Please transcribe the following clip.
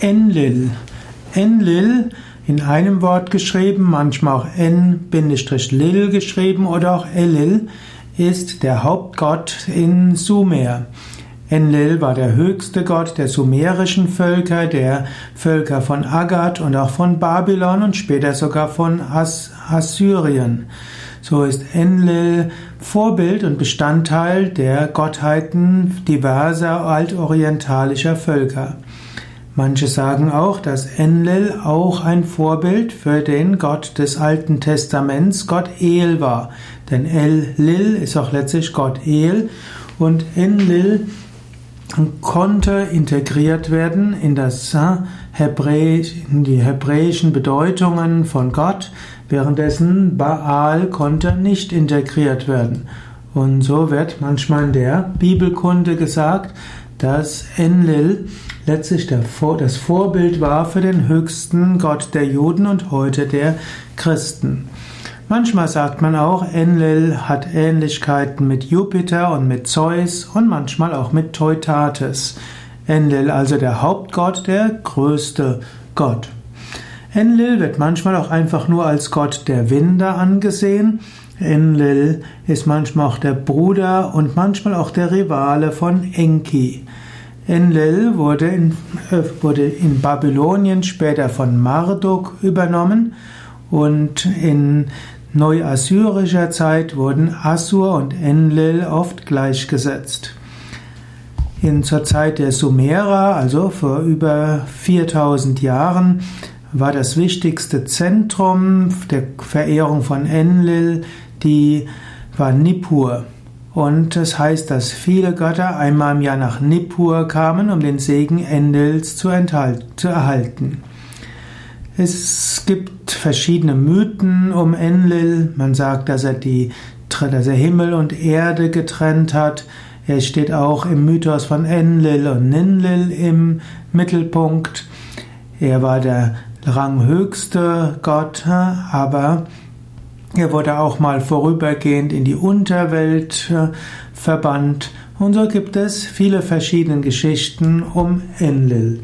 Enlil. Enlil in einem Wort geschrieben, manchmal auch N-Lil geschrieben oder auch Elil, ist der Hauptgott in Sumer. Enlil war der höchste Gott der sumerischen Völker, der Völker von Agad und auch von Babylon und später sogar von As Assyrien. So ist Enlil Vorbild und Bestandteil der Gottheiten diverser altorientalischer Völker. Manche sagen auch, dass Enlil auch ein Vorbild für den Gott des Alten Testaments, Gott El war. Denn El-Lil ist auch letztlich Gott El und Enlil konnte integriert werden in das Hebräisch, in die hebräischen Bedeutungen von Gott, währenddessen Baal konnte nicht integriert werden. Und so wird manchmal in der Bibelkunde gesagt, dass Enlil letztlich das Vorbild war für den höchsten Gott der Juden und heute der Christen. Manchmal sagt man auch, Enlil hat Ähnlichkeiten mit Jupiter und mit Zeus und manchmal auch mit Teutates. Enlil also der Hauptgott, der größte Gott. Enlil wird manchmal auch einfach nur als Gott der Winde angesehen. Enlil ist manchmal auch der Bruder und manchmal auch der Rivale von Enki. Enlil wurde in, äh, wurde in Babylonien später von Marduk übernommen und in neuassyrischer Zeit wurden Assur und Enlil oft gleichgesetzt. In zur Zeit der Sumerer, also vor über 4000 Jahren, war das wichtigste Zentrum der Verehrung von Enlil die war Nippur. Und es das heißt, dass viele Götter einmal im Jahr nach Nippur kamen, um den Segen Enlils zu, zu erhalten. Es gibt verschiedene Mythen um Enlil. Man sagt, dass er die, dass er Himmel und Erde getrennt hat. Er steht auch im Mythos von Enlil und Ninlil im Mittelpunkt. Er war der ranghöchste Gott, aber er wurde auch mal vorübergehend in die Unterwelt verbannt. Und so gibt es viele verschiedene Geschichten um Enlil.